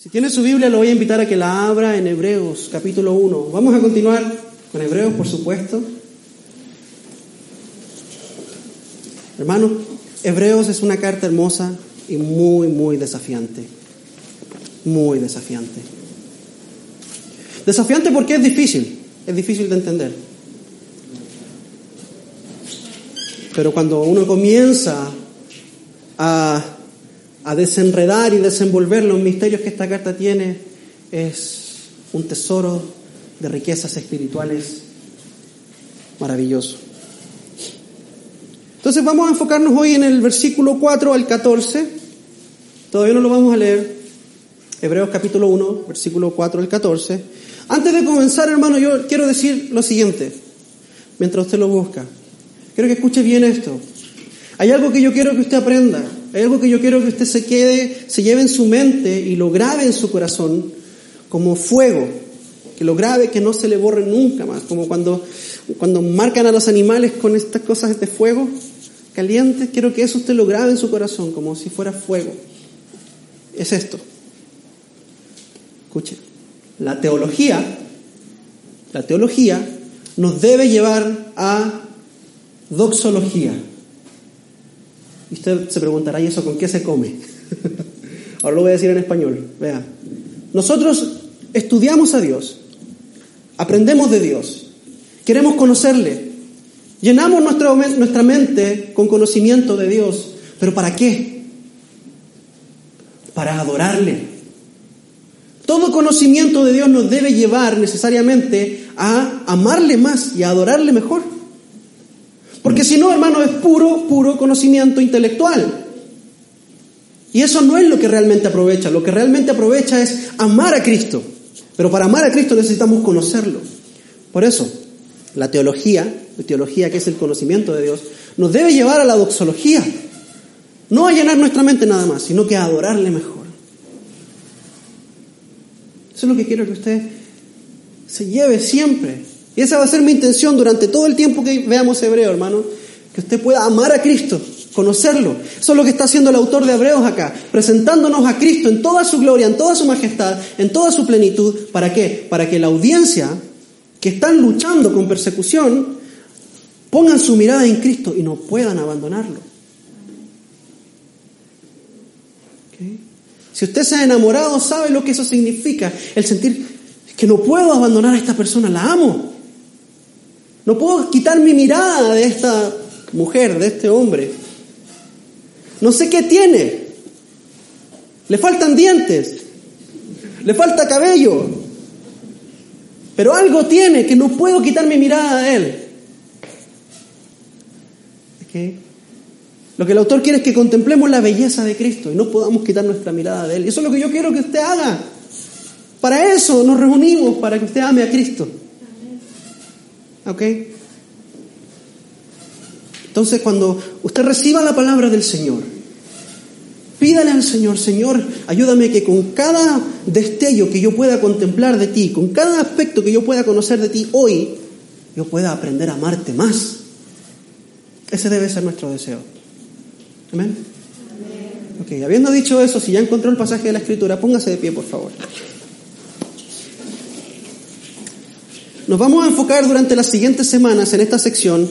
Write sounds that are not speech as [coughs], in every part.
Si tiene su Biblia, lo voy a invitar a que la abra en Hebreos, capítulo 1. Vamos a continuar con Hebreos, por supuesto. Hermano, Hebreos es una carta hermosa y muy, muy desafiante. Muy desafiante. Desafiante porque es difícil, es difícil de entender. Pero cuando uno comienza a, a desenredar y desenvolver los misterios que esta carta tiene, es un tesoro de riquezas espirituales maravilloso. Entonces vamos a enfocarnos hoy en el versículo 4 al 14. Todavía no lo vamos a leer. Hebreos capítulo 1, versículo 4 al 14. Antes de comenzar, hermano, yo quiero decir lo siguiente, mientras usted lo busca. Quiero que escuche bien esto. Hay algo que yo quiero que usted aprenda. Hay algo que yo quiero que usted se quede, se lleve en su mente y lo grabe en su corazón como fuego. Que lo grabe, que no se le borre nunca más. Como cuando, cuando marcan a los animales con estas cosas de fuego caliente, quiero que eso usted lo grabe en su corazón como si fuera fuego. Es esto. Escuche. La teología, la teología nos debe llevar a doxología. Usted se preguntará, ¿y eso con qué se come? [laughs] Ahora lo voy a decir en español. Vea. Nosotros estudiamos a Dios, aprendemos de Dios, queremos conocerle, llenamos nuestra, nuestra mente con conocimiento de Dios, pero ¿para qué? Para adorarle. Todo conocimiento de Dios nos debe llevar necesariamente a amarle más y a adorarle mejor. Porque si no, hermano, es puro, puro conocimiento intelectual. Y eso no es lo que realmente aprovecha. Lo que realmente aprovecha es amar a Cristo. Pero para amar a Cristo necesitamos conocerlo. Por eso, la teología, la teología que es el conocimiento de Dios, nos debe llevar a la doxología. No a llenar nuestra mente nada más, sino que a adorarle mejor. Eso es lo que quiero que usted se lleve siempre. Y esa va a ser mi intención durante todo el tiempo que veamos Hebreo, hermano. Que usted pueda amar a Cristo, conocerlo. Eso es lo que está haciendo el autor de Hebreos acá, presentándonos a Cristo en toda su gloria, en toda su majestad, en toda su plenitud. ¿Para qué? Para que la audiencia que están luchando con persecución pongan su mirada en Cristo y no puedan abandonarlo. Si usted se ha enamorado, sabe lo que eso significa. El sentir que no puedo abandonar a esta persona, la amo. No puedo quitar mi mirada de esta mujer, de este hombre. No sé qué tiene. Le faltan dientes. Le falta cabello. Pero algo tiene que no puedo quitar mi mirada de él. Lo que el autor quiere es que contemplemos la belleza de Cristo y no podamos quitar nuestra mirada de él. Y eso es lo que yo quiero que usted haga. Para eso nos reunimos, para que usted ame a Cristo. ¿Ok? Entonces, cuando usted reciba la palabra del Señor, pídale al Señor, Señor, ayúdame que con cada destello que yo pueda contemplar de ti, con cada aspecto que yo pueda conocer de ti hoy, yo pueda aprender a amarte más. Ese debe ser nuestro deseo. Amén. Ok, habiendo dicho eso, si ya encontró el pasaje de la Escritura, póngase de pie, por favor. Nos vamos a enfocar durante las siguientes semanas en esta sección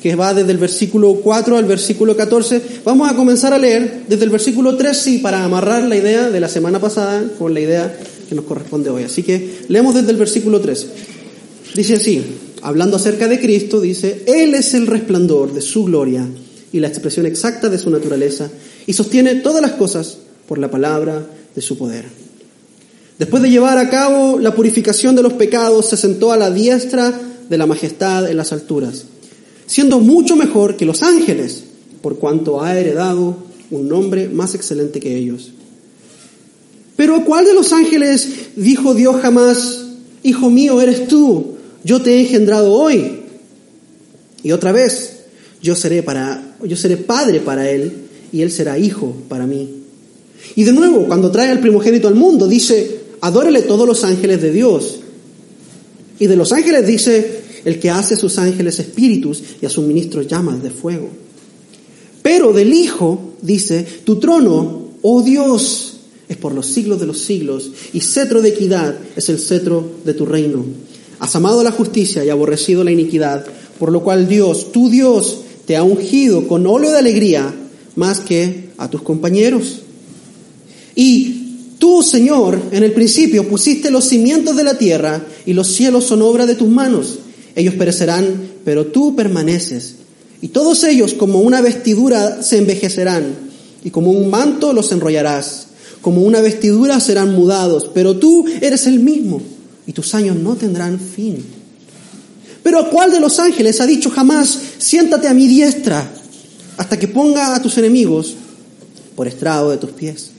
que va desde el versículo 4 al versículo 14. Vamos a comenzar a leer desde el versículo 3, sí, para amarrar la idea de la semana pasada con la idea que nos corresponde hoy. Así que leemos desde el versículo 3. Dice así, hablando acerca de Cristo, dice, Él es el resplandor de su gloria y la expresión exacta de su naturaleza y sostiene todas las cosas por la palabra de su poder. Después de llevar a cabo la purificación de los pecados, se sentó a la diestra de la majestad en las alturas, siendo mucho mejor que los ángeles, por cuanto ha heredado un nombre más excelente que ellos. Pero ¿a cuál de los ángeles dijo Dios jamás, Hijo mío eres tú, yo te he engendrado hoy? Y otra vez, yo seré para, yo seré padre para él y él será hijo para mí. Y de nuevo, cuando trae al primogénito al mundo, dice, adórele todos los ángeles de Dios. Y de los ángeles dice, el que hace a sus ángeles espíritus y a sus ministros llamas de fuego. Pero del Hijo dice, tu trono, oh Dios, es por los siglos de los siglos, y cetro de equidad es el cetro de tu reino. Has amado la justicia y aborrecido la iniquidad, por lo cual Dios, tu Dios, te ha ungido con óleo de alegría más que a tus compañeros. Y tú, Señor, en el principio pusiste los cimientos de la tierra y los cielos son obra de tus manos. Ellos perecerán, pero tú permaneces. Y todos ellos como una vestidura se envejecerán y como un manto los enrollarás. Como una vestidura serán mudados, pero tú eres el mismo y tus años no tendrán fin. Pero ¿a cuál de los ángeles ha dicho jamás, siéntate a mi diestra hasta que ponga a tus enemigos por estrado de tus pies?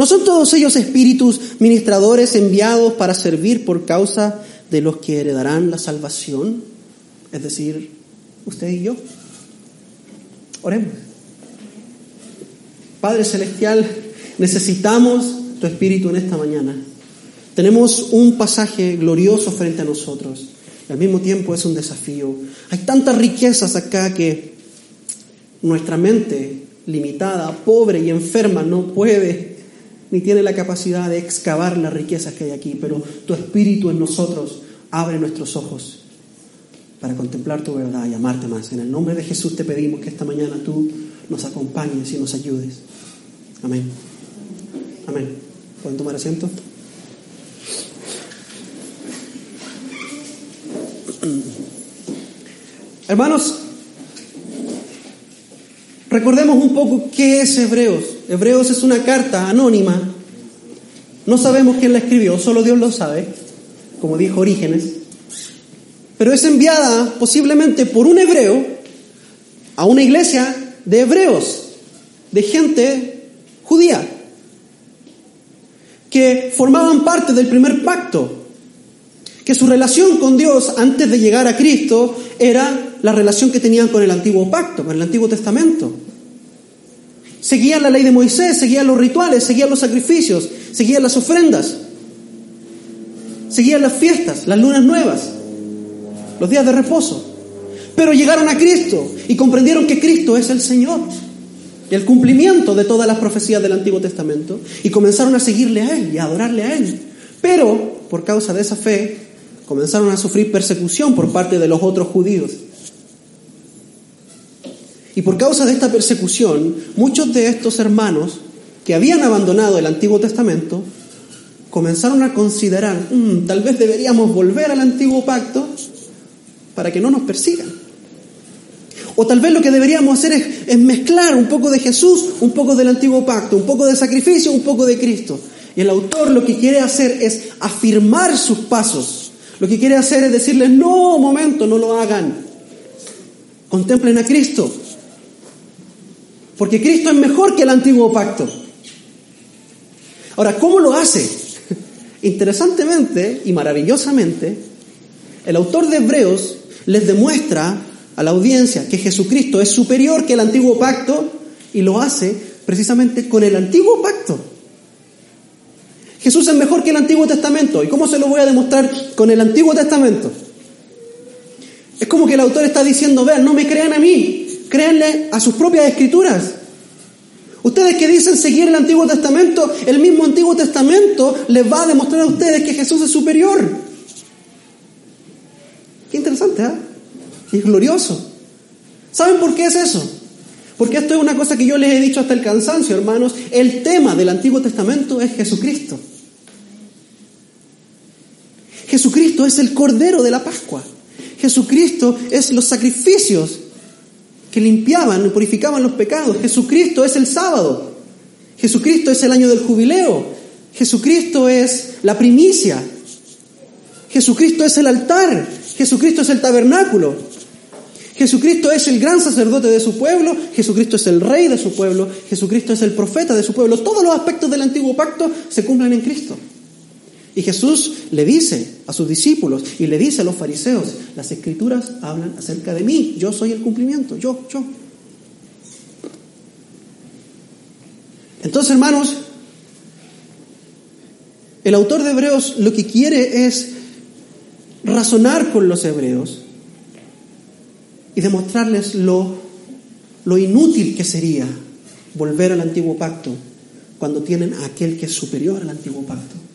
¿No son todos ellos espíritus ministradores enviados para servir por causa de los que heredarán la salvación? Es decir, usted y yo. Oremos. Padre Celestial, necesitamos tu espíritu en esta mañana. Tenemos un pasaje glorioso frente a nosotros y al mismo tiempo es un desafío. Hay tantas riquezas acá que nuestra mente limitada, pobre y enferma no puede ni tiene la capacidad de excavar las riquezas que hay aquí, pero tu espíritu en nosotros abre nuestros ojos para contemplar tu verdad y amarte más. En el nombre de Jesús te pedimos que esta mañana tú nos acompañes y nos ayudes. Amén. Amén. ¿Pueden tomar asiento? [clears throat] Hermanos, recordemos un poco qué es Hebreos. Hebreos es una carta anónima. No sabemos quién la escribió, solo Dios lo sabe, como dijo Orígenes. Pero es enviada posiblemente por un hebreo a una iglesia de hebreos, de gente judía, que formaban parte del primer pacto, que su relación con Dios antes de llegar a Cristo era la relación que tenían con el antiguo pacto, con el Antiguo Testamento. Seguían la ley de Moisés, seguían los rituales, seguían los sacrificios, seguían las ofrendas, seguían las fiestas, las lunas nuevas, los días de reposo. Pero llegaron a Cristo y comprendieron que Cristo es el Señor el cumplimiento de todas las profecías del Antiguo Testamento y comenzaron a seguirle a Él y a adorarle a Él. Pero por causa de esa fe comenzaron a sufrir persecución por parte de los otros judíos. Y por causa de esta persecución, muchos de estos hermanos que habían abandonado el Antiguo Testamento comenzaron a considerar, mm, tal vez deberíamos volver al antiguo pacto para que no nos persigan. O tal vez lo que deberíamos hacer es, es, mezclar un poco de Jesús, un poco del antiguo pacto, un poco de sacrificio, un poco de Cristo. Y el autor lo que quiere hacer es afirmar sus pasos lo que quiere hacer es decirles, no, momento, no lo hagan. Contemplen a Cristo. Porque Cristo es mejor que el antiguo pacto. Ahora, ¿cómo lo hace? [laughs] Interesantemente y maravillosamente, el autor de Hebreos les demuestra a la audiencia que Jesucristo es superior que el antiguo pacto y lo hace precisamente con el antiguo pacto. Jesús es mejor que el Antiguo Testamento. ¿Y cómo se lo voy a demostrar con el Antiguo Testamento? Es como que el autor está diciendo, vean, no me crean a mí, créanle a sus propias escrituras. Ustedes que dicen seguir el Antiguo Testamento, el mismo Antiguo Testamento les va a demostrar a ustedes que Jesús es superior. Qué interesante, ¿eh? Y es glorioso. ¿Saben por qué es eso? Porque esto es una cosa que yo les he dicho hasta el cansancio, hermanos. El tema del Antiguo Testamento es Jesucristo. Jesucristo es el Cordero de la Pascua. Jesucristo es los sacrificios que limpiaban y purificaban los pecados. Jesucristo es el sábado. Jesucristo es el año del jubileo. Jesucristo es la primicia. Jesucristo es el altar. Jesucristo es el tabernáculo. Jesucristo es el gran sacerdote de su pueblo, Jesucristo es el rey de su pueblo, Jesucristo es el profeta de su pueblo. Todos los aspectos del antiguo pacto se cumplen en Cristo. Y Jesús le dice a sus discípulos y le dice a los fariseos, las escrituras hablan acerca de mí, yo soy el cumplimiento, yo, yo. Entonces, hermanos, el autor de Hebreos lo que quiere es razonar con los hebreos y demostrarles lo, lo inútil que sería volver al antiguo pacto cuando tienen a aquel que es superior al antiguo pacto.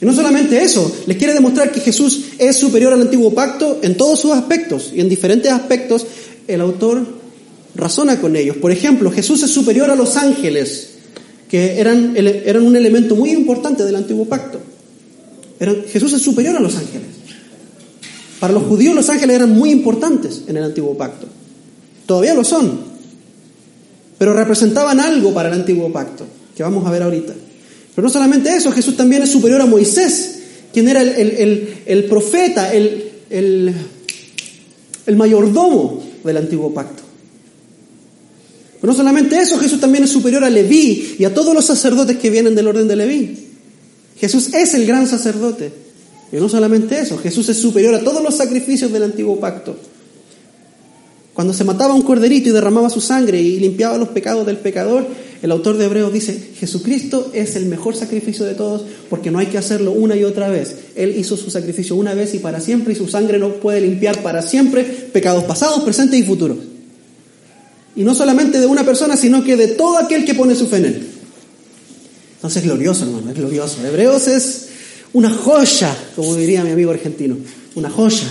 Y no solamente eso, les quiere demostrar que Jesús es superior al antiguo pacto en todos sus aspectos. Y en diferentes aspectos el autor razona con ellos. Por ejemplo, Jesús es superior a los ángeles, que eran, eran un elemento muy importante del antiguo pacto. Jesús es superior a los ángeles. Para los judíos los ángeles eran muy importantes en el antiguo pacto. Todavía lo son. Pero representaban algo para el antiguo pacto, que vamos a ver ahorita. Pero no solamente eso, Jesús también es superior a Moisés, quien era el, profeta, el, el mayordomo del antiguo pacto. Pero no solamente eso, Jesús también es superior a Leví y a todos los sacerdotes que vienen del orden de Leví. Jesús es el gran sacerdote. Y no solamente eso, Jesús es superior a todos los sacrificios del antiguo pacto. Cuando se mataba un corderito y derramaba su sangre y limpiaba los pecados del pecador, el autor de Hebreos dice, Jesucristo es el mejor sacrificio de todos porque no hay que hacerlo una y otra vez. Él hizo su sacrificio una vez y para siempre y su sangre no puede limpiar para siempre pecados pasados, presentes y futuros. Y no solamente de una persona, sino que de todo aquel que pone su fe en él. Entonces es glorioso, hermano, es glorioso. Hebreos es una joya, como diría mi amigo argentino, una joya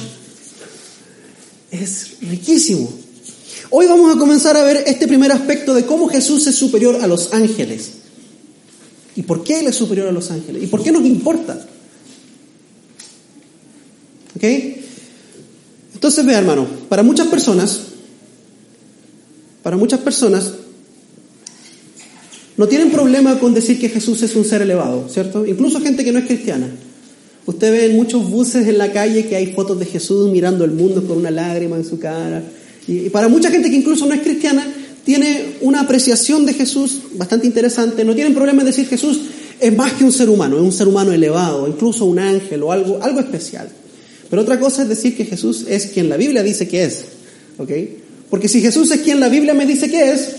es riquísimo. Hoy vamos a comenzar a ver este primer aspecto de cómo Jesús es superior a los ángeles. ¿Y por qué Él es superior a los ángeles? ¿Y por qué nos importa? ¿Ok? Entonces, vea, hermano, para muchas personas, para muchas personas, no tienen problema con decir que Jesús es un ser elevado, ¿cierto? Incluso gente que no es cristiana. Usted ve en muchos buses en la calle que hay fotos de Jesús mirando el mundo con una lágrima en su cara. Y, para mucha gente que incluso no es cristiana, tiene una apreciación de Jesús bastante interesante. No tienen problema en decir Jesús es más que un ser humano, es un ser humano elevado, incluso un ángel o algo, algo especial. Pero otra cosa es decir que Jesús es quien la Biblia dice que es. Porque si Jesús es quien la Biblia me dice que es,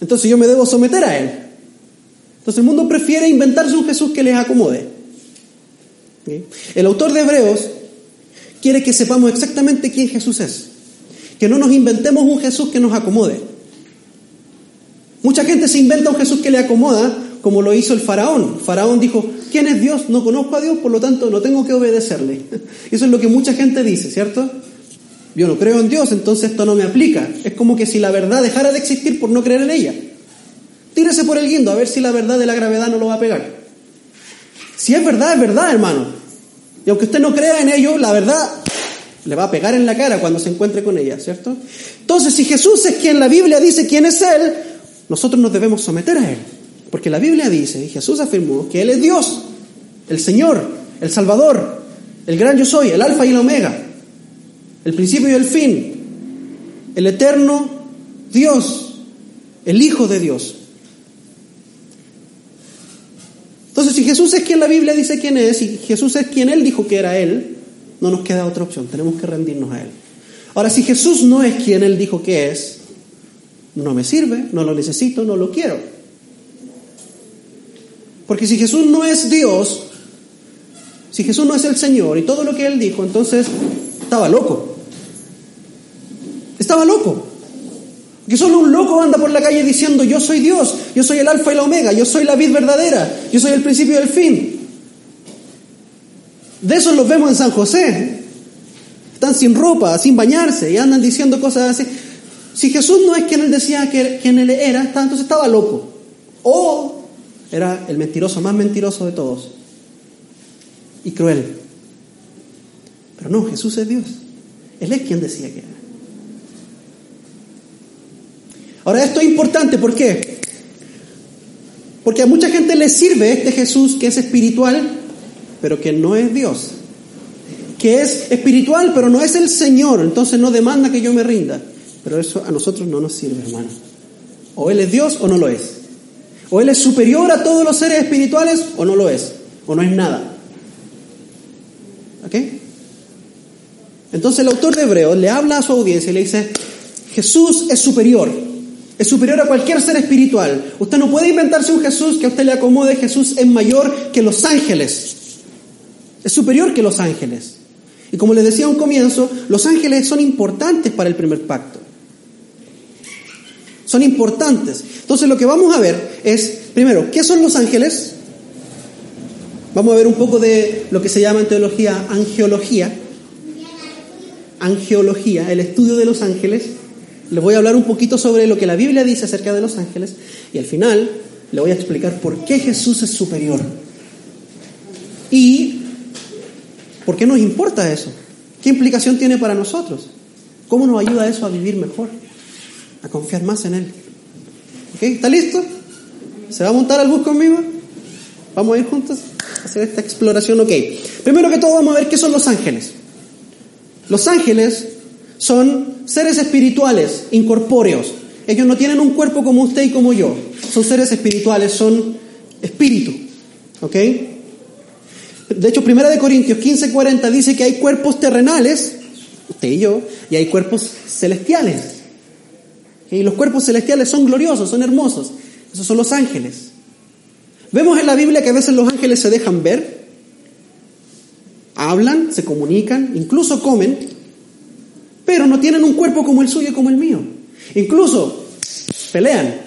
entonces yo me debo someter a Él. Entonces el mundo prefiere inventarse un Jesús que les acomode. El autor de Hebreos quiere que sepamos exactamente quién Jesús es. Que no nos inventemos un Jesús que nos acomode. Mucha gente se inventa un Jesús que le acomoda, como lo hizo el faraón. faraón dijo, ¿quién es Dios? No conozco a Dios, por lo tanto no tengo que obedecerle. [laughs] Eso es lo que mucha gente dice, ¿cierto? Yo no creo en Dios, entonces esto no me aplica. Es como que si la verdad dejara de existir por no creer en ella. Tírese por el guindo a ver si la verdad de la gravedad no lo va a pegar. Si es verdad, es verdad, hermano. Y aunque usted no crea en ello, la verdad le va a pegar en la cara cuando se encuentre con ella, ¿cierto? Entonces, si Jesús es quien la Biblia dice quién es Él, nosotros nos debemos someter a Él. Porque la Biblia dice, y Jesús afirmó, que Él es Dios, el Señor, el Salvador, el gran yo soy, el Alfa y el Omega, el principio y el fin, el eterno Dios, el Hijo de Dios. Entonces, si Jesús es quien la Biblia dice quién es, y Jesús es quien Él dijo que era Él, no nos queda otra opción, tenemos que rendirnos a Él. Ahora, si Jesús no es quien Él dijo que es, no me sirve, no lo necesito, no lo quiero. Porque si Jesús no es Dios, si Jesús no es el Señor y todo lo que Él dijo, entonces estaba loco. Estaba loco. Que solo un loco anda por la calle diciendo, yo soy Dios, yo soy el alfa y la omega, yo soy la vid verdadera, yo soy el principio y el fin. De eso los vemos en San José. Están sin ropa, sin bañarse y andan diciendo cosas así. Si Jesús no es quien él decía que quien él era, entonces estaba loco. O era el mentiroso más mentiroso de todos. Y cruel. Pero no, Jesús es Dios. Él es quien decía que era. Ahora, esto es importante, ¿por qué? Porque a mucha gente le sirve este Jesús que es espiritual, pero que no es Dios. Que es espiritual, pero no es el Señor, entonces no demanda que yo me rinda. Pero eso a nosotros no nos sirve, hermano. O Él es Dios o no lo es. O Él es superior a todos los seres espirituales o no lo es. O no es nada. ¿Ok? Entonces el autor de Hebreos le habla a su audiencia y le dice, Jesús es superior. Es superior a cualquier ser espiritual. Usted no puede inventarse un Jesús que a usted le acomode. Jesús es mayor que los ángeles. Es superior que los ángeles. Y como les decía a un comienzo, los ángeles son importantes para el primer pacto. son importantes. Entonces lo que vamos a ver es, primero, ¿qué son los ángeles? Vamos a ver un poco de lo que se llama en teología angeología. Angeología, el estudio de los ángeles. Les voy a hablar un poquito sobre lo que la Biblia dice acerca de los ángeles y al final le voy a explicar por qué Jesús es superior. Y por qué nos importa eso. ¿Qué implicación tiene para nosotros? ¿Cómo nos ayuda eso a vivir mejor? A confiar más en Él. ¿Ok? ¿Está listo? ¿Se va a montar al bus conmigo? ¿Vamos a ir juntos a hacer esta exploración? Ok. Primero que todo vamos a ver qué son los ángeles. Los ángeles son seres espirituales, incorpóreos. Ellos no tienen un cuerpo como usted y como yo. Son seres espirituales, son espíritu. ¿Ok? De hecho, Primera de Corintios 15:40 dice que hay cuerpos terrenales, usted y yo, y hay cuerpos celestiales. Y los cuerpos celestiales son gloriosos, son hermosos. Esos son los ángeles. Vemos en la Biblia que a veces los ángeles se dejan ver, hablan, se comunican, incluso comen, pero no tienen un cuerpo como el suyo y como el mío. Incluso pelean.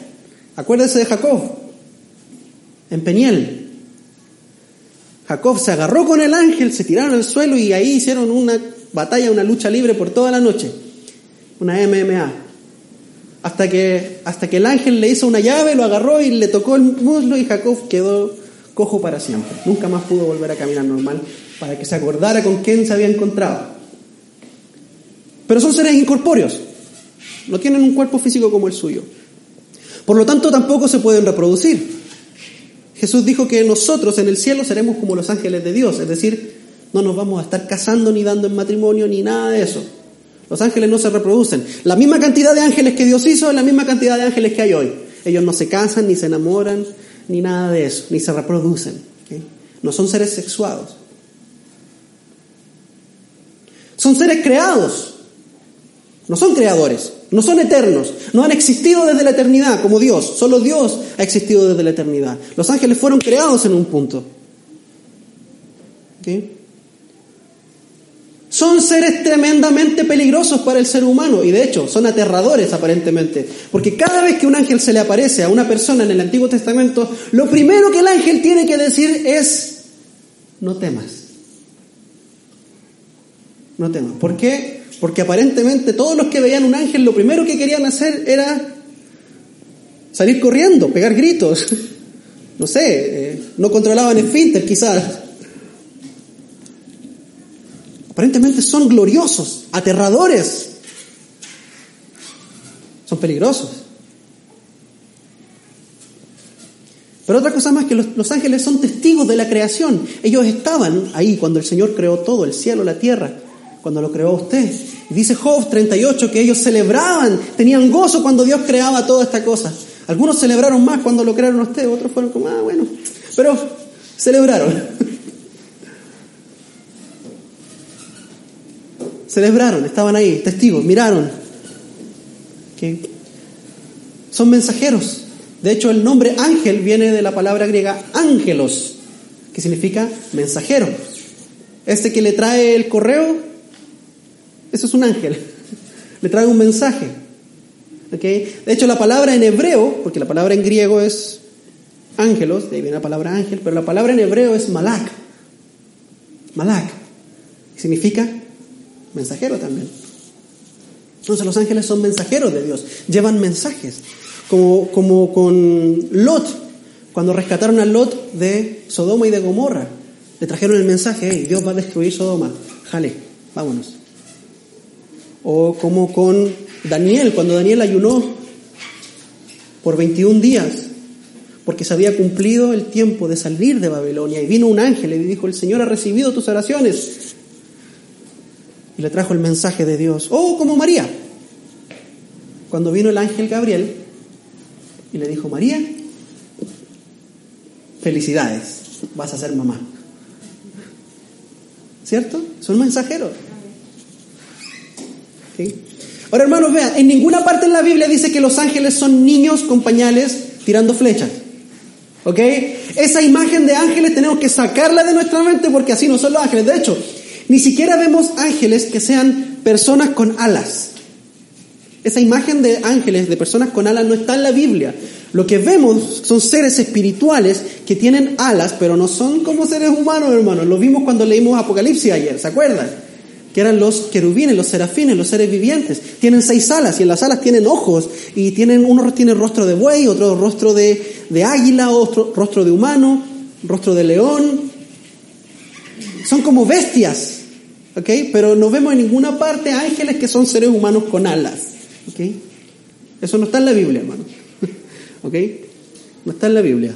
Acuérdese de Jacob, en Peniel. Jacob se agarró con el ángel, se tiraron al suelo y ahí hicieron una batalla, una lucha libre por toda la noche. Una MMA. Hasta que, hasta que el ángel le hizo una llave, lo agarró y le tocó el muslo y Jacob quedó cojo para siempre. Nunca más pudo volver a caminar normal para que se acordara con quién se había encontrado. Pero son seres incorpóreos. No tienen un cuerpo físico como el suyo. Por lo tanto, tampoco se pueden reproducir. Jesús dijo que nosotros en el cielo seremos como los ángeles de Dios, es decir, no nos vamos a estar casando ni dando en matrimonio ni nada de eso. Los ángeles no se reproducen. La misma cantidad de ángeles que Dios hizo es la misma cantidad de ángeles que hay hoy. Ellos no se casan, ni se enamoran, ni nada de eso, ni se reproducen. No son seres sexuados. Son seres creados. No son creadores, no son eternos, no han existido desde la eternidad como Dios. Solo Dios ha existido desde la eternidad. Los ángeles fueron creados en un punto. Son seres tremendamente peligrosos para el ser humano y de hecho son aterradores aparentemente, porque cada vez que un ángel se le aparece a una persona en el Antiguo Testamento, lo primero que el ángel tiene que decir es, no temas. No temas. ¿Por qué? Porque aparentemente todos los que veían un ángel lo primero que querían hacer era salir corriendo, pegar gritos. [laughs] No sé, eh, no controlaban esfínter quizás. Aparentemente son gloriosos, aterradores. Son peligrosos. Pero otra cosa más que los, los, ángeles son testigos de la creación. Ellos estaban ahí cuando el Señor creó todo, el cielo, la tierra cuando lo creó usted. dice Job 38 que ellos celebraban, tenían gozo cuando Dios creaba toda esta cosa. Algunos celebraron más cuando lo crearon usted, otros fueron como, ah, bueno, pero celebraron. [laughs] celebraron, estaban ahí, testigos, miraron. Son mensajeros. De hecho, el nombre ángel viene de la palabra griega ángelos, que significa mensajero. Este que le trae el correo eso es un ángel. Le trae un mensaje. De hecho, la palabra en hebreo, porque la palabra en griego es ángelos, de ahí viene la palabra ángel, pero la palabra en hebreo es malak. Malak. Significa mensajero también. Entonces los ángeles son mensajeros de Dios, llevan mensajes, como, como con Lot, cuando rescataron a Lot de Sodoma y de Gomorra. Le trajeron el mensaje, hey, Dios va a destruir Sodoma, jale, vámonos. O como con Daniel, cuando Daniel ayunó por 21 días, porque se había cumplido el tiempo de salir de Babilonia. Y vino un ángel y dijo, el Señor ha recibido tus oraciones. Y le trajo el mensaje de Dios. O como María, cuando vino el ángel Gabriel y le dijo, María, felicidades, vas a ser mamá. ¿Cierto? Son mensajeros. Ahora, hermanos, vean, en ninguna parte en la Biblia dice que los ángeles son niños con pañales tirando flechas. ¿Ok? Esa imagen de ángeles tenemos que sacarla de nuestra mente porque así no son los ángeles. De hecho, ni siquiera vemos ángeles que sean personas con alas. esa imagen de ángeles, de personas con alas, no está en la Biblia. Lo que vemos son seres espirituales que tienen alas, pero no son como seres humanos, hermanos. Lo vimos cuando leímos Apocalipsis ayer, ¿se acuerdan? Que eran los querubines, los serafines, los seres vivientes. Tienen seis alas y en las alas tienen ojos y tienen, uno tiene rostro de buey, otro rostro de, águila, otro rostro de humano, rostro de león. Son como bestias, ¿ok? Pero no vemos en ninguna parte ángeles que son seres humanos con alas, ¿ok? Eso no está en la Biblia, hermano. [laughs] ¿Ok? No está en la Biblia.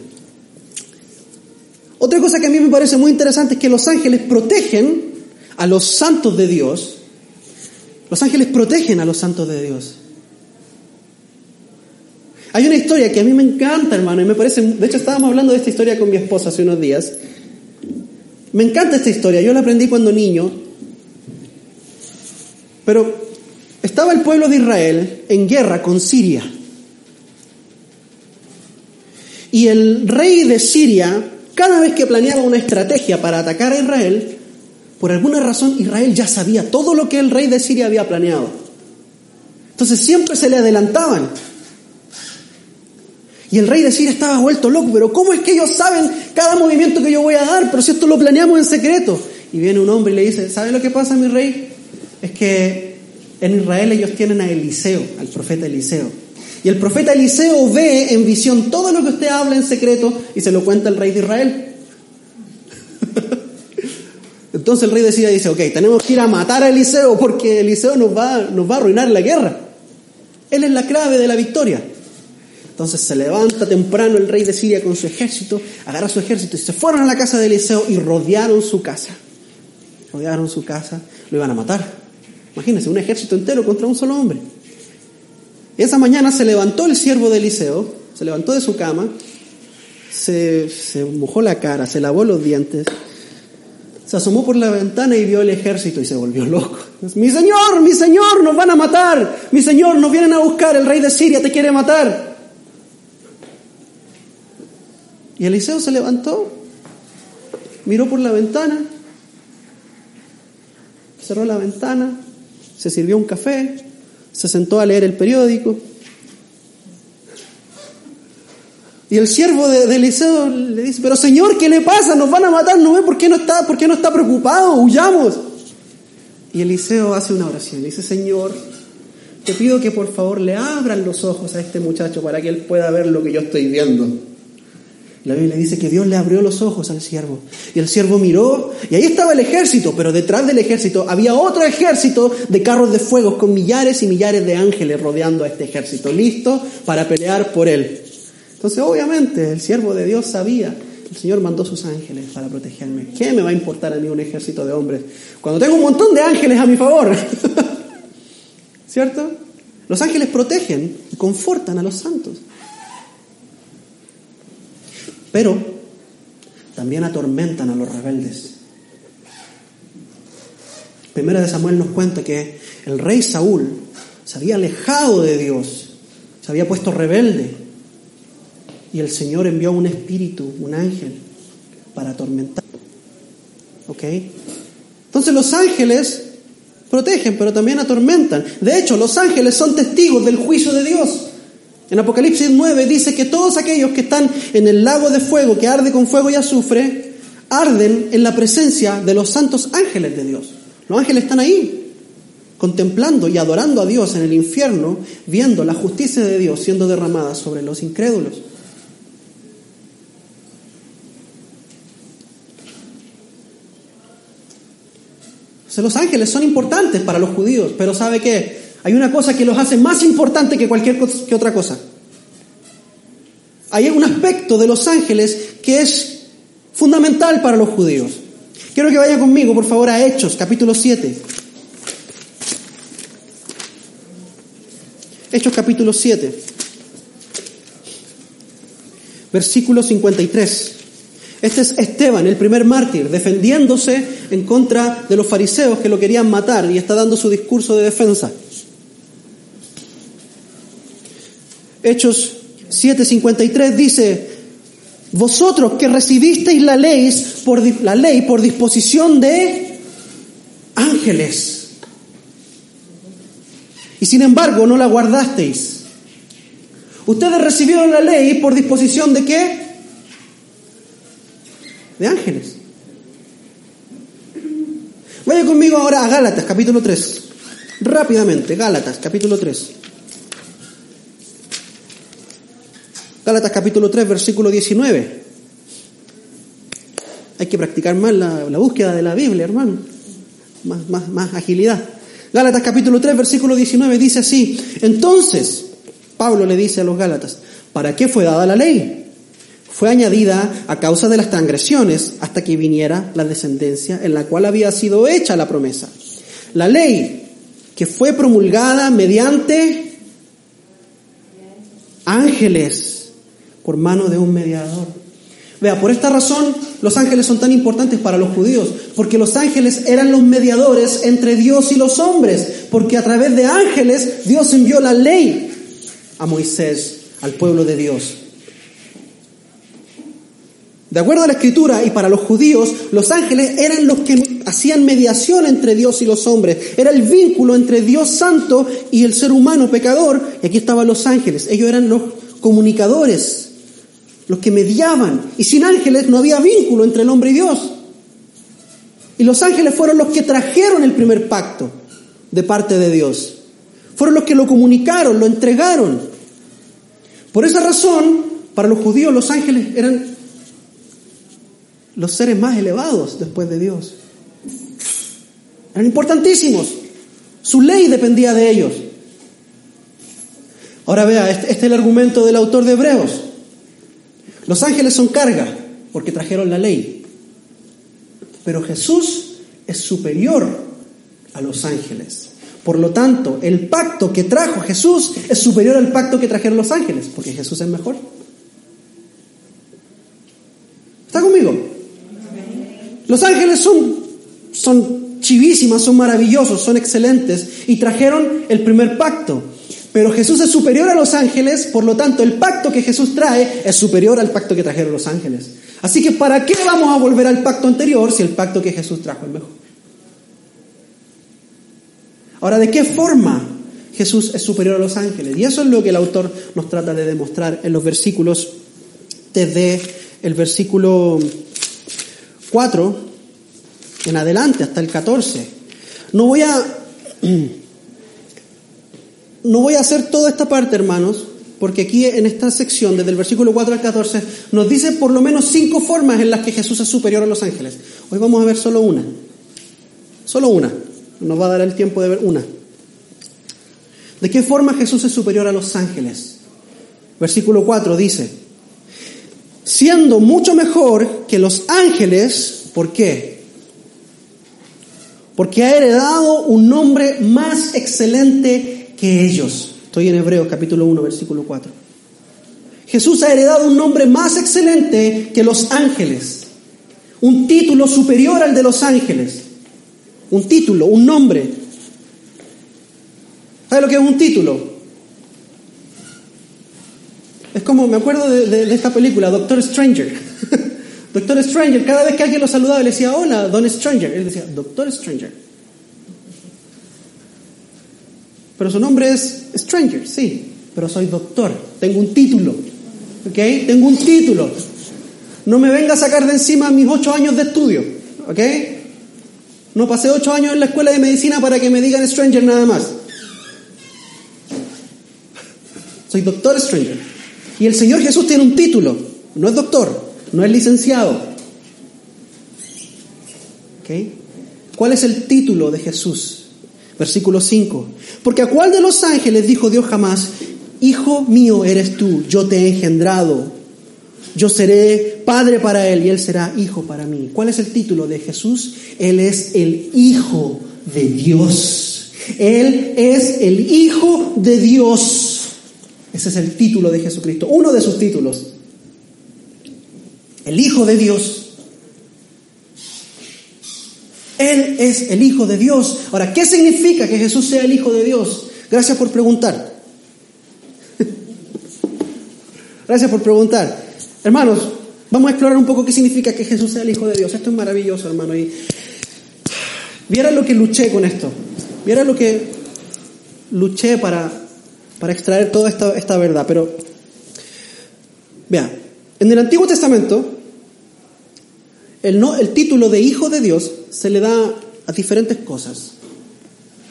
Otra cosa que a mí me parece muy interesante es que los ángeles protegen a los santos de Dios. Los ángeles protegen a los santos de Dios. Hay una historia que a mí me encanta, hermano, y me parece, de hecho estábamos hablando de esta historia con mi esposa hace unos días. Me encanta esta historia, yo la aprendí cuando niño, pero estaba el pueblo de Israel en guerra con Siria. Y el rey de Siria, cada vez que planeaba una estrategia para atacar a Israel, por alguna razón Israel ya sabía todo lo que el rey de Siria había planeado. Entonces siempre se le adelantaban. Y el rey de Siria estaba vuelto loco, pero ¿cómo es que ellos saben cada movimiento que yo voy a dar? Pero si esto lo planeamos en secreto. Y viene un hombre y le dice, ¿sabe lo que pasa, mi rey? Es que en Israel ellos tienen a Eliseo, al profeta Eliseo. Y el profeta Eliseo ve en visión todo lo que usted habla en secreto y se lo cuenta el rey de Israel. Entonces el rey decide dice, ok, tenemos que ir a matar a Eliseo porque Eliseo nos va, nos va a arruinar la guerra. Él es la clave de la victoria. Entonces se levanta temprano el rey de Siria con su ejército, agarra su ejército y se fueron a la casa de Eliseo y rodearon su casa. Rodearon su casa, lo iban a matar. Imagínense, un ejército entero contra un solo hombre. Esa mañana se levantó el siervo de Eliseo, se levantó de su cama, se, se mojó la cara, se lavó los dientes, se asomó por la ventana y vio el ejército y se volvió loco. Mi señor, mi señor, nos van a matar. Mi señor, nos vienen a buscar. El rey de Siria te quiere matar. Y Eliseo se levantó, miró por la ventana, cerró la ventana, se sirvió un café, se sentó a leer el periódico. Y el siervo de, Eliseo le dice, pero Señor, ¿qué le pasa? Nos van a matar, ¿no ve por qué no está, por qué no está preocupado? Huyamos. Y Eliseo hace una oración, le dice, Señor, te pido que por favor le abran los ojos a este muchacho para que él pueda ver lo que yo estoy viendo. La Biblia dice que Dios le abrió los ojos al siervo. Y el siervo miró, y ahí estaba el ejército, pero detrás del ejército había otro ejército de carros de fuego con millares y millares de ángeles rodeando a este ejército, listo para pelear por él. Entonces, obviamente, el siervo de Dios sabía, el Señor mandó sus ángeles para protegerme. ¿Qué me va a importar a mí un ejército de hombres? Cuando tengo un montón de ángeles a mi favor. [laughs] ¿Cierto? Los ángeles protegen y confortan a los santos pero también atormentan a los rebeldes. Primera de Samuel nos cuenta que el rey Saúl se había alejado de Dios, se había puesto rebelde, y el Señor envió un espíritu, un ángel, para atormentar. ¿Ok? Entonces los ángeles protegen, pero también atormentan. De hecho, los ángeles son testigos del juicio de Dios. En Apocalipsis 9 dice que todos aquellos que están en el lago de fuego que arde con fuego y azufre, arden en la presencia de los santos ángeles de Dios. Los ángeles están ahí, contemplando y adorando a Dios en el infierno, viendo la justicia de Dios siendo derramada sobre los incrédulos. Los ángeles son importantes para los judíos, pero ¿sabe qué? Hay una cosa que los hace más importante que cualquier que otra cosa. Hay un aspecto de los ángeles que es fundamental para los judíos. Quiero que vaya conmigo, por favor, a Hechos, capítulo 7. Hechos capítulo 7, versículo 53. Este es Esteban, el primer mártir, defendiéndose en contra de los fariseos que lo querían matar y está dando su discurso de defensa. Hechos 7:53 dice, vosotros que recibisteis la ley por, la ley por disposición de ángeles. y sin embargo no la guardasteis. Ustedes recibieron la ley por disposición de qué? De ángeles. Vaya conmigo ahora a Gálatas, capítulo 3. Rápidamente, Gálatas, capítulo 3. Gálatas, capítulo 3, versículo 19. Hay que practicar más la, búsqueda de la Biblia, hermano. Más, más, más agilidad. Gálatas, capítulo 3, versículo 19 dice así. Entonces, Pablo le dice a los Gálatas, ¿para qué fue dada la ley? Fue añadida a causa de las transgresiones hasta que viniera la descendencia en la cual había sido hecha la promesa. La ley que fue promulgada mediante ángeles por mano de un mediador. Vea, por esta razón los ángeles son tan importantes para los judíos, porque los ángeles eran los mediadores entre Dios y los hombres, porque a través de ángeles Dios envió la ley a Moisés, al pueblo de Dios. De acuerdo a la escritura y para los judíos, los ángeles eran los que hacían mediación entre Dios y los hombres. Era el vínculo entre Dios santo y el ser humano pecador. Y aquí estaban los ángeles. Ellos eran los comunicadores, los que mediaban. Y sin ángeles no había vínculo entre el hombre y Dios. Y los ángeles fueron los que trajeron el primer pacto de parte de Dios. Fueron los que lo comunicaron, lo entregaron. Por esa razón, para los judíos los ángeles eran los seres más elevados después de Dios. Eran importantísimos. Su ley dependía de ellos. Ahora vea, este, este, es el argumento del autor de Hebreos. Los ángeles son carga porque trajeron la ley. Pero Jesús es superior a los ángeles. Por lo tanto, el pacto que trajo Jesús es superior al pacto que trajeron los ángeles, porque Jesús es mejor. ¿Está conmigo? Los ángeles son, son chivísimas, son maravillosos, son excelentes y trajeron el primer pacto. Pero Jesús es superior a los ángeles, por lo tanto el pacto que Jesús trae es superior al pacto que trajeron los ángeles. Así que ¿para qué vamos a volver al pacto anterior si el pacto que Jesús trajo es mejor? Ahora, ¿de qué forma Jesús es superior a los ángeles? Y eso es lo que el autor nos trata de demostrar en los versículos desde el versículo 4 en adelante, hasta el 14. No voy a. [clears throat] No voy a hacer toda esta parte, hermanos, porque aquí en esta sección, desde el versículo 4 al 14, nos dice por lo menos cinco formas en las que Jesús es superior a los ángeles. Hoy vamos a ver solo una. Solo una. Nos va a dar el tiempo de ver una. ¿De qué forma Jesús es superior a los ángeles? Versículo 4 dice, siendo mucho mejor que los ángeles, ¿por qué? Porque ha heredado un nombre más excelente que ellos. Estoy en Hebreos capítulo 1, versículo 4. Jesús ha heredado un nombre más excelente que los ángeles, un título superior al de los ángeles, un título, un nombre. ¿Sabe lo que es un título? Es como, me acuerdo de, esta película, Doctor Stranger. [laughs] Doctor Stranger, cada vez que alguien lo saludaba le decía, hola, Don Stranger. Él decía, Doctor Stranger. Pero su nombre es Stranger, sí, pero soy doctor, tengo un título, ¿ok? Tengo un título. No me venga a sacar de encima mis ocho años de estudio, ¿ok? No pasé ocho años en la escuela de medicina para que me digan Stranger nada más. Soy doctor Stranger. Y el Señor Jesús tiene un título, no es doctor, no es licenciado. ¿Cuál es el título de Jesús? Versículo 5. Porque a cuál de los ángeles dijo Dios jamás, Hijo mío eres tú, yo te he engendrado, yo seré padre para él y él será hijo para mí. ¿Cuál es el título de Jesús? Él es el Hijo de Dios. Él es el Hijo de Dios. Ese es el título de Jesucristo, uno de sus títulos. El Hijo de Dios. Él es el Hijo de Dios. Ahora, ¿qué significa que Jesús sea el Hijo de Dios? Gracias por preguntar. [laughs] Gracias por preguntar. Hermanos, vamos a explorar un poco qué significa que Jesús sea el Hijo de Dios. Esto es maravilloso, hermano. Y vieran lo que luché con esto. Vieran lo que luché para, para extraer toda esta, esta verdad, pero vea, en el Antiguo Testamento el, no, el título de hijo de Dios se le da a diferentes cosas.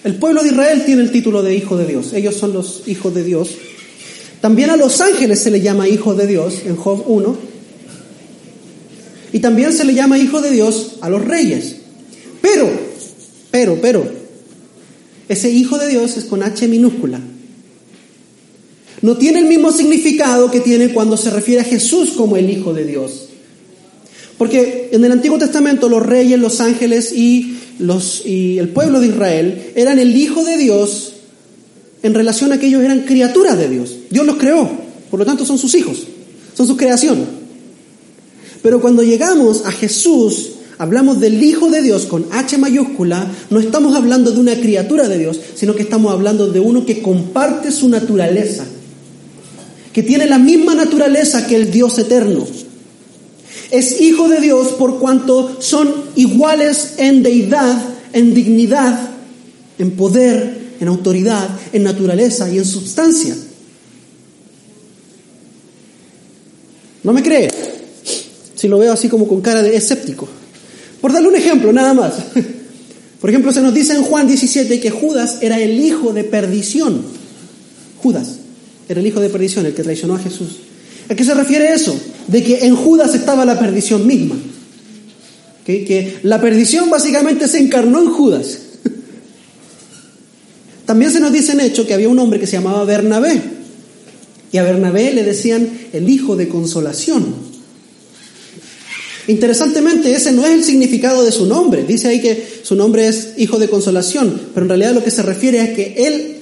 El pueblo de Israel tiene el título de hijo de Dios, ellos son los hijos de Dios. También a los ángeles se le llama hijo de Dios en Job 1. Y también se le llama hijo de Dios a los reyes. Pero, pero, pero, ese hijo de Dios es con H minúscula. No tiene el mismo significado que tiene cuando se refiere a Jesús como el hijo de Dios. Porque en el Antiguo Testamento los reyes, los ángeles y, los, y el pueblo de Israel eran el Hijo de Dios en relación a que ellos eran criaturas de Dios. Dios los creó, por lo tanto son sus hijos, son su creación. Pero cuando llegamos a Jesús, hablamos del Hijo de Dios con H mayúscula, no estamos hablando de una criatura de Dios, sino que estamos hablando de uno que comparte su naturaleza, que tiene la misma naturaleza que el Dios eterno es hijo de Dios por cuanto son iguales en deidad, en dignidad, en poder, en autoridad, en naturaleza y en sustancia. ¿No me cree? Si lo veo así como con cara de escéptico. Por darle un ejemplo, nada más. [laughs] Por ejemplo, se nos dice en Juan 17 que Judas era el hijo de perdición. Judas era el hijo de perdición, el que traicionó a Jesús. ¿A qué se refiere eso? De que en Judas estaba la perdición misma. Que la perdición básicamente se encarnó en Judas. [laughs] También se nos dice en hecho que había un hombre que se llamaba Bernabé. Y a Bernabé le decían el hijo de consolación. Interesantemente, ese no es el significado de su nombre. Dice ahí que su nombre es hijo de consolación, pero en realidad lo que se refiere es que él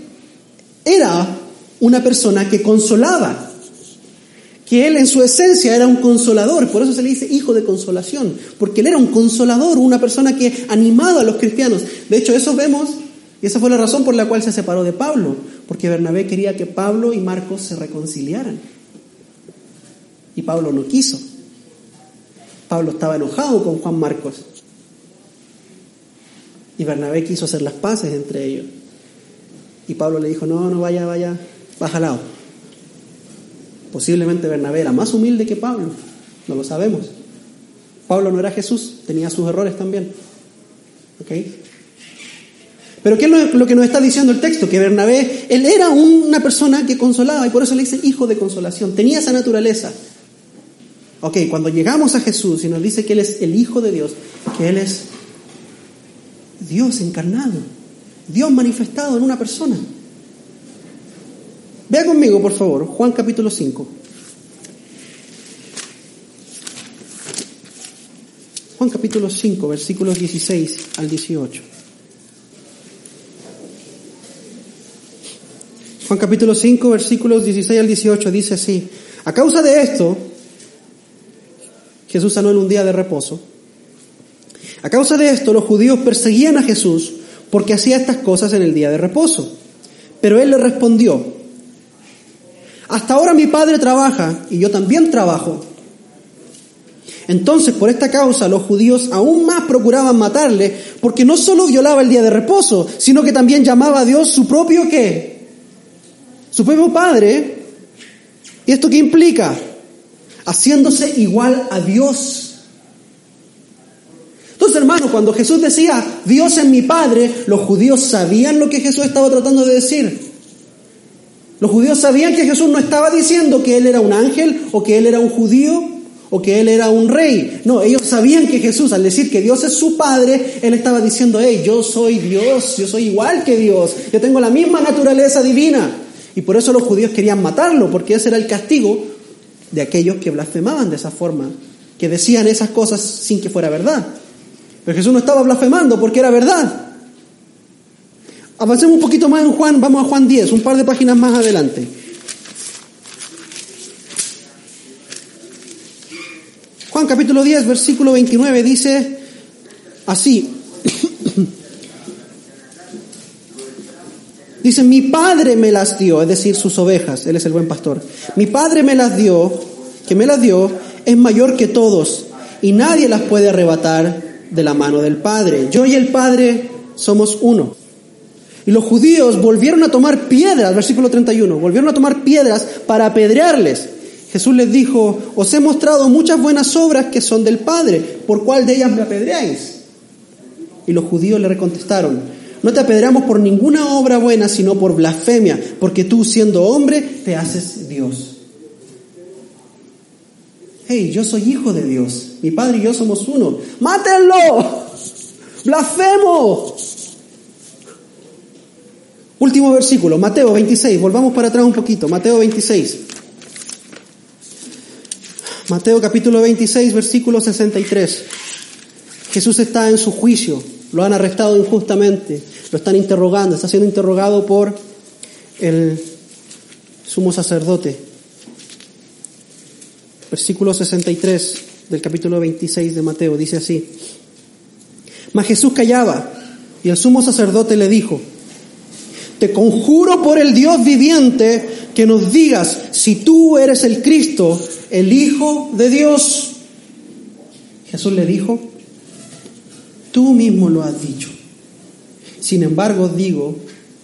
era una persona que consolaba que él en su esencia era un consolador, por eso se le dice hijo de consolación, porque él era un consolador, una persona que animaba a los cristianos. De hecho, eso vemos, y esa fue la razón por la cual se separó de Pablo, porque Bernabé quería que Pablo y Marcos se reconciliaran. Y Pablo no quiso. Pablo estaba enojado con Juan Marcos. Y Bernabé quiso hacer las paces entre ellos. Y Pablo le dijo, no, no vaya, vaya, baja al lado. Posiblemente Bernabé era más humilde que Pablo, no lo sabemos. Pablo no era Jesús, tenía sus errores también. ¿Ok? Pero ¿qué es lo que nos está diciendo el texto? Que Bernabé, él era una persona que consolaba y por eso le dice hijo de consolación, tenía esa naturaleza. Ok, cuando llegamos a Jesús y nos dice que Él es el Hijo de Dios, que Él es Dios encarnado, Dios manifestado en una persona. Vea conmigo, por favor, Juan capítulo 5. Juan capítulo 5, versículos 16 al 18. Juan capítulo 5, versículos 16 al 18 dice así, a causa de esto, Jesús sanó en un día de reposo, a causa de esto los judíos perseguían a Jesús porque hacía estas cosas en el día de reposo. Pero él le respondió, hasta ahora mi padre trabaja y yo también trabajo. Entonces, por esta causa, los judíos aún más procuraban matarle, porque no solo violaba el día de reposo, sino que también llamaba a Dios su propio qué? Su propio Padre. ¿Y esto qué implica? Haciéndose igual a Dios. Entonces, hermano, cuando Jesús decía, Dios es mi Padre, los judíos sabían lo que Jesús estaba tratando de decir. Los judíos sabían que Jesús no estaba diciendo que él era un ángel o que él era un judío o que él era un rey. No, ellos sabían que Jesús, al decir que Dios es su Padre, él estaba diciendo, hey, yo soy Dios, yo soy igual que Dios, yo tengo la misma naturaleza divina. Y por eso los judíos querían matarlo, porque ese era el castigo de aquellos que blasfemaban de esa forma, que decían esas cosas sin que fuera verdad. Pero Jesús no estaba blasfemando porque era verdad. Avancemos un poquito más en Juan, vamos a Juan 10, un par de páginas más adelante. Juan capítulo 10, versículo 29 dice así. [coughs] Dice, mi padre me las dio, es decir, sus ovejas, él es el buen pastor. Mi padre me las dio, que me las dio, es mayor que todos y nadie las puede arrebatar de la mano del Padre. Yo y el Padre somos uno. Y los judíos volvieron a tomar piedras, versículo 31, volvieron a tomar piedras para apedrearles. Jesús les dijo, os he mostrado muchas buenas obras que son del Padre, ¿por cuál de ellas me apedreáis? Y los judíos le contestaron, no te apedreamos por ninguna obra buena, sino por blasfemia, porque tú siendo hombre te haces Dios. Hey, yo soy hijo de Dios, mi padre y yo somos uno. ¡Mátenlo! ¡Blasfemo! Último versículo, Mateo 26, volvamos para atrás un poquito, Mateo 26. Mateo capítulo 26, versículo 63. Jesús está en su juicio, lo han arrestado injustamente, lo están interrogando, está siendo interrogado por el sumo sacerdote. Versículo 63 del capítulo 26 de Mateo dice así. Mas Jesús callaba y el sumo sacerdote le dijo, te conjuro por el Dios viviente que nos digas si tú eres el Cristo, el Hijo de Dios. Jesús le dijo, tú mismo lo has dicho. Sin embargo, digo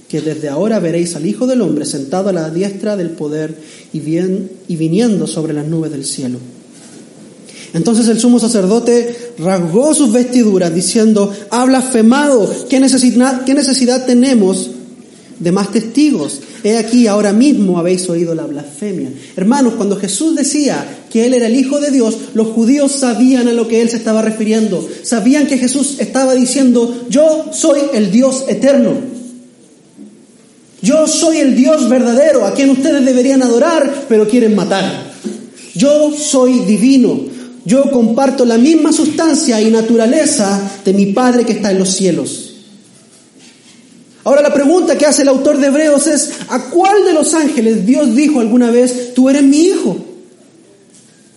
que desde ahora veréis al Hijo del Hombre sentado a la diestra del poder y, y viniendo sobre las nubes del cielo. Entonces el sumo sacerdote rasgó sus vestiduras diciendo, ha blasfemado, ¿qué necesidad, qué necesidad tenemos de más testigos. He aquí, ahora mismo habéis oído la blasfemia. Hermanos, cuando Jesús decía que Él era el Hijo de Dios, los judíos sabían a lo que Él se estaba refiriendo. Sabían que Jesús estaba diciendo, yo soy el Dios eterno. Yo soy el Dios verdadero, a quien ustedes deberían adorar, pero quieren matar. Yo soy divino. Yo comparto la misma sustancia y naturaleza de mi Padre que está en los cielos. Ahora la pregunta que hace el autor de Hebreos es, ¿a cuál de los ángeles Dios dijo alguna vez, tú eres mi hijo?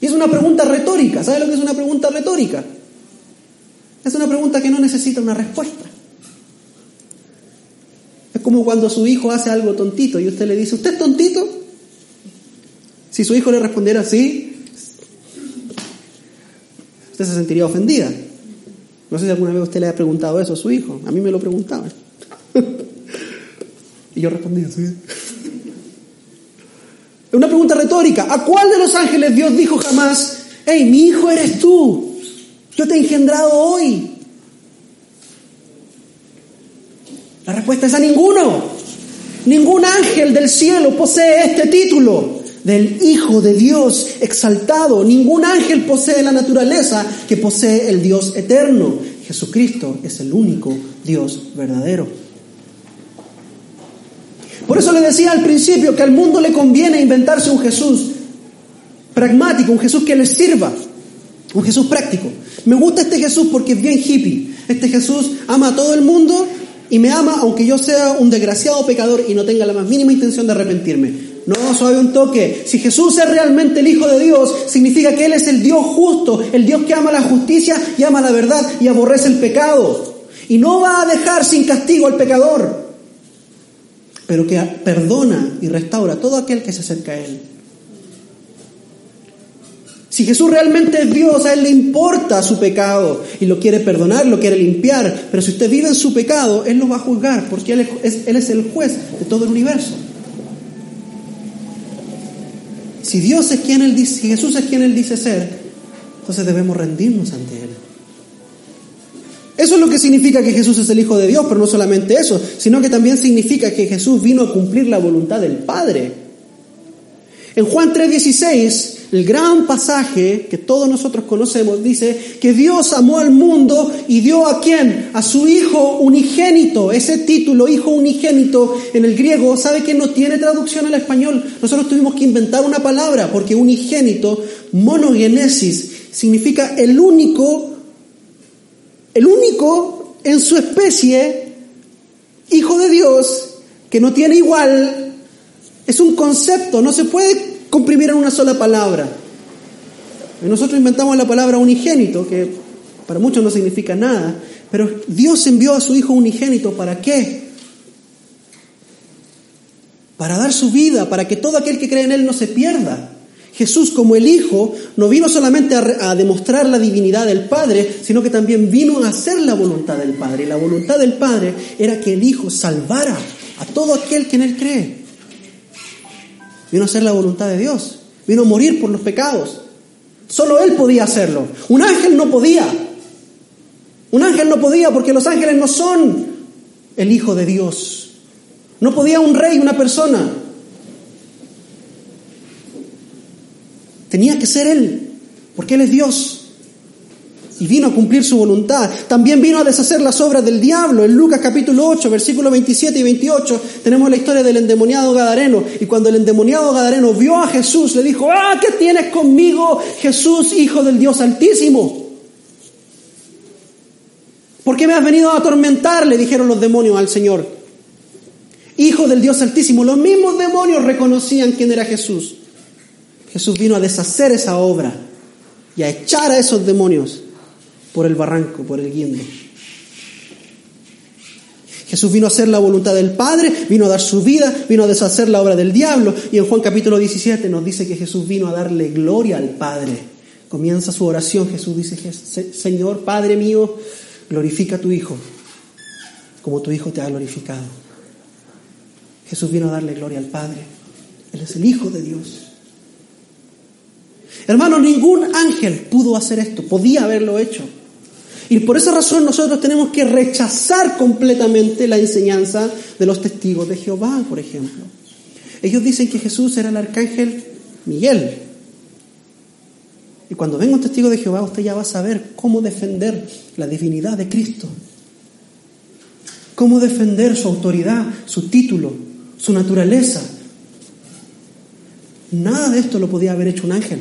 Y es una pregunta retórica. ¿Sabe lo que es una pregunta retórica? Es una pregunta que no necesita una respuesta. Es como cuando su hijo hace algo tontito y usted le dice, ¿usted es tontito? Si su hijo le respondiera así, usted se sentiría ofendida. No sé si alguna vez usted le ha preguntado eso a su hijo. A mí me lo preguntaba. [laughs] y yo respondí así. Una pregunta retórica. ¿A cuál de los ángeles Dios dijo jamás, hey, mi hijo eres tú? Yo te he engendrado hoy. La respuesta es a ninguno. Ningún ángel del cielo posee este título del Hijo de Dios exaltado. Ningún ángel posee la naturaleza que posee el Dios eterno. Jesucristo es el único Dios verdadero. Por eso le decía al principio que al mundo le conviene inventarse un Jesús pragmático, un Jesús que les sirva, un Jesús práctico. Me gusta este Jesús porque es bien hippie. Este Jesús ama a todo el mundo y me ama aunque yo sea un desgraciado pecador y no tenga la más mínima intención de arrepentirme. No, suave un toque. Si Jesús es realmente el Hijo de Dios, significa que Él es el Dios justo, el Dios que ama la justicia y ama la verdad y aborrece el pecado. Y no va a dejar sin castigo al pecador pero que perdona y restaura a todo aquel que se acerca a Él. Si Jesús realmente es Dios, a Él le importa su pecado y lo quiere perdonar, lo quiere limpiar, pero si usted vive en su pecado, Él lo va a juzgar porque Él es, el juez de todo el universo. Si Dios es quien Él si Jesús es quien Él dice ser, entonces debemos rendirnos ante Él. Eso es lo que significa que Jesús es el Hijo de Dios, pero no solamente eso, sino que también significa que Jesús vino a cumplir la voluntad del Padre. En Juan 3:16, el gran pasaje que todos nosotros conocemos dice que Dios amó al mundo y dio a quién? A su Hijo unigénito. Ese título, Hijo unigénito, en el griego, ¿sabe que no tiene traducción al español? Nosotros tuvimos que inventar una palabra porque unigénito, monogenesis, significa el único el único en su especie, hijo de Dios, que no tiene igual, es un concepto, no se puede comprimir en una sola palabra. nosotros inventamos la palabra unigénito, que para muchos no significa nada, pero Dios envió a su Hijo unigénito, ¿para qué? Para dar su vida, para que todo aquel que cree en Él no se pierda. Jesús como el Hijo no vino solamente a, demostrar la divinidad del Padre, sino que también vino a hacer la voluntad del Padre. Y la voluntad del Padre era que el Hijo salvara a todo aquel que en Él cree. Vino a hacer la voluntad de Dios. Vino a morir por los pecados. Solo Él podía hacerlo. Un ángel no podía. Un ángel no podía porque los ángeles no son el Hijo de Dios. No podía un rey, una persona. Tenía que ser Él, porque Él es Dios. Y vino a cumplir su voluntad. También vino a deshacer las obras del diablo. En Lucas capítulo 8, versículos 27 y 28, tenemos la historia del endemoniado Gadareno. Y cuando el endemoniado Gadareno vio a Jesús, le dijo, ah, ¿qué tienes conmigo, Jesús, Hijo del Dios Altísimo? ¿Por qué me has venido a atormentar? Le dijeron los demonios al Señor. Hijo del Dios Altísimo. Los mismos demonios reconocían quién era Jesús. Jesús vino a deshacer esa obra y a echar a esos demonios por el barranco, por el guindo. Jesús vino a hacer la voluntad del Padre, vino a dar su vida, vino a deshacer la obra del diablo. Y en Juan capítulo 17 nos dice que Jesús vino a darle gloria al Padre. Comienza su oración, Jesús dice, Señor, Padre mío, glorifica a tu Hijo, como tu Hijo te ha glorificado. Jesús vino a darle gloria al Padre. Él es el Hijo de Dios. Hermano, ningún ángel pudo hacer esto, podía haberlo hecho. Y por esa razón nosotros tenemos que rechazar completamente la enseñanza de los testigos de Jehová, por ejemplo. Ellos dicen que Jesús era el arcángel Miguel. Y cuando venga un testigo de Jehová, usted ya va a saber cómo defender la divinidad de Cristo. Cómo defender su autoridad, su título, su naturaleza. Nada de esto lo podía haber hecho un ángel.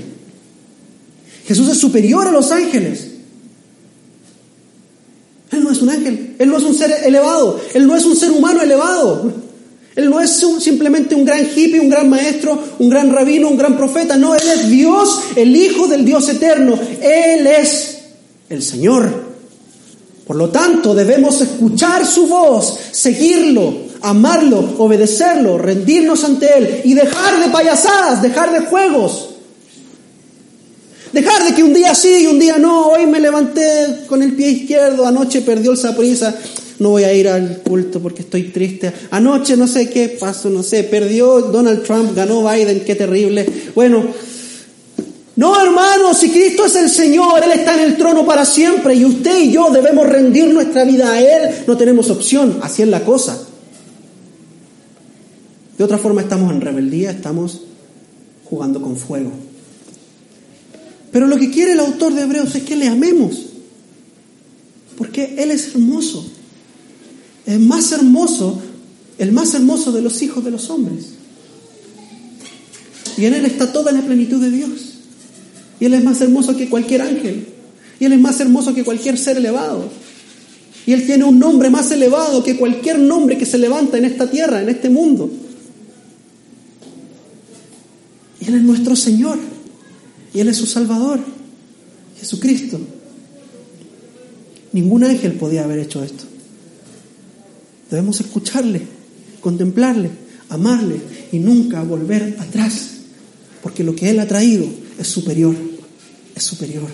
Jesús es superior a los ángeles. Él no es un ángel, Él no es un ser elevado, Él no es un ser humano elevado. Él no es simplemente un gran hippie, un gran maestro, un gran rabino, un gran profeta. No, Él es Dios, el Hijo del Dios eterno. Él es el Señor. Por lo tanto, debemos escuchar su voz, seguirlo, amarlo, obedecerlo, rendirnos ante Él y dejar de payasadas, dejar de juegos. Dejar de que un día sí y un día no. Hoy me levanté con el pie izquierdo, anoche perdió el saprisa. No voy a ir al culto porque estoy triste. Anoche no sé qué pasó, no sé. Perdió Donald Trump, ganó Biden, qué terrible. Bueno, no hermano, si Cristo es el Señor, Él está en el trono para siempre y usted y yo debemos rendir nuestra vida a Él. No tenemos opción, así es la cosa. De otra forma estamos en rebeldía, estamos jugando con fuego. Pero lo que quiere el autor de Hebreos es que le amemos. Porque Él es hermoso. Es más hermoso, el más hermoso de los hijos de los hombres. Y en Él está toda la plenitud de Dios. Y Él es más hermoso que cualquier ángel. Y Él es más hermoso que cualquier ser elevado. Y Él tiene un nombre más elevado que cualquier nombre que se levanta en esta tierra, en este mundo. Y Él es nuestro Señor. Y Él es su Salvador, Jesucristo. Ningún ángel podía haber hecho esto. Debemos escucharle, contemplarle, amarle y nunca volver atrás, porque lo que Él ha traído es superior, es superior.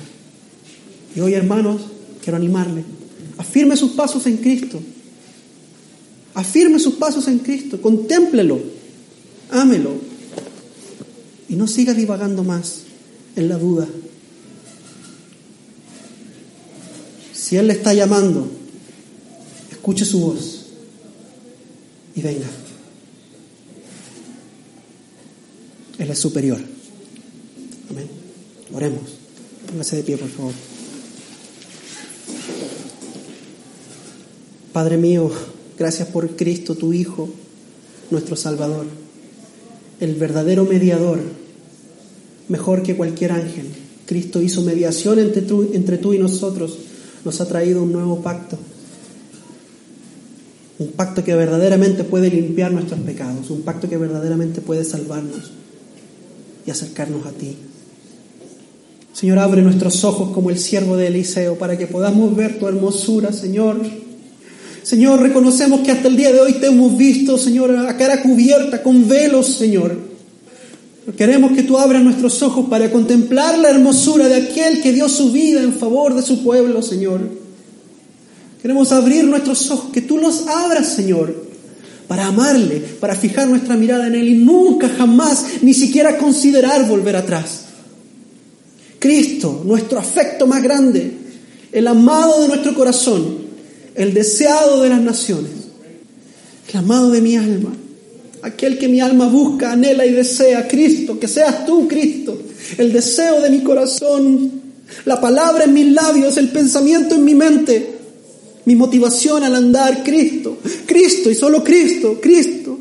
Y hoy, hermanos, quiero animarle, afirme sus pasos en Cristo, afirme sus pasos en Cristo, contémplelo, ámelo y no siga divagando más en la duda. Si Él le está llamando, escuche su voz y venga. Él es superior. Amén. Oremos. Póngase de pie, por favor. Padre mío, gracias por Cristo, tu Hijo, nuestro Salvador, el verdadero mediador mejor que cualquier ángel. Cristo hizo mediación entre tú, y nosotros. Nos ha traído un nuevo pacto. Un pacto que verdaderamente puede limpiar nuestros pecados. Un pacto que verdaderamente puede salvarnos y acercarnos a ti. Señor, abre nuestros ojos como el siervo de Eliseo para que podamos ver tu hermosura, Señor. Señor, reconocemos que hasta el día de hoy te hemos visto, Señor, a cara cubierta, con velos, Señor. Queremos que tú abras nuestros ojos para contemplar la hermosura de aquel que dio su vida en favor de su pueblo, Señor. Queremos abrir nuestros ojos, que tú los abras, Señor, para amarle, para fijar nuestra mirada en Él y nunca, jamás, ni siquiera considerar volver atrás. Cristo, nuestro afecto más grande, el amado de nuestro corazón, el deseado de las naciones, el amado de mi alma, aquel que mi alma busca, anhela y desea, Cristo, que seas tú, Cristo, el deseo de mi corazón, la palabra en mis labios, el pensamiento en mi mente, mi motivación al andar, Cristo, Cristo y solo Cristo, Cristo.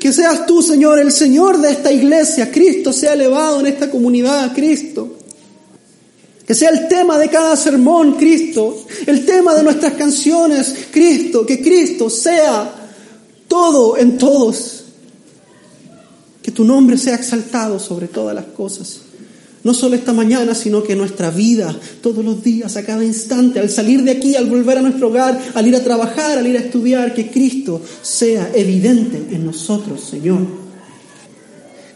Que seas tú, Señor, el Señor de esta iglesia, Cristo sea elevado en esta comunidad, Cristo. Que sea el tema de cada sermón, Cristo, el tema de nuestras canciones, Cristo, que Cristo sea todo en todos. Que tu nombre sea exaltado sobre todas las cosas. No solo esta mañana, sino que nuestra vida, todos los días, a cada instante, al salir de aquí, al volver a nuestro hogar, al ir a trabajar, al ir a estudiar, que Cristo sea evidente en nosotros, Señor.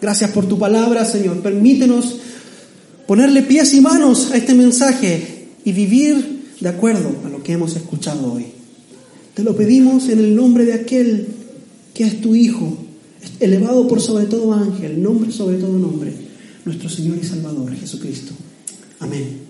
Gracias por tu palabra, Señor. Permítenos ponerle pies y manos a este mensaje y vivir de acuerdo a lo que hemos escuchado hoy. Te lo pedimos en el nombre de aquel que es tu Hijo, elevado por sobre todo ángel, nombre sobre todo nombre nuestro Señor y Salvador Jesucristo. Amén.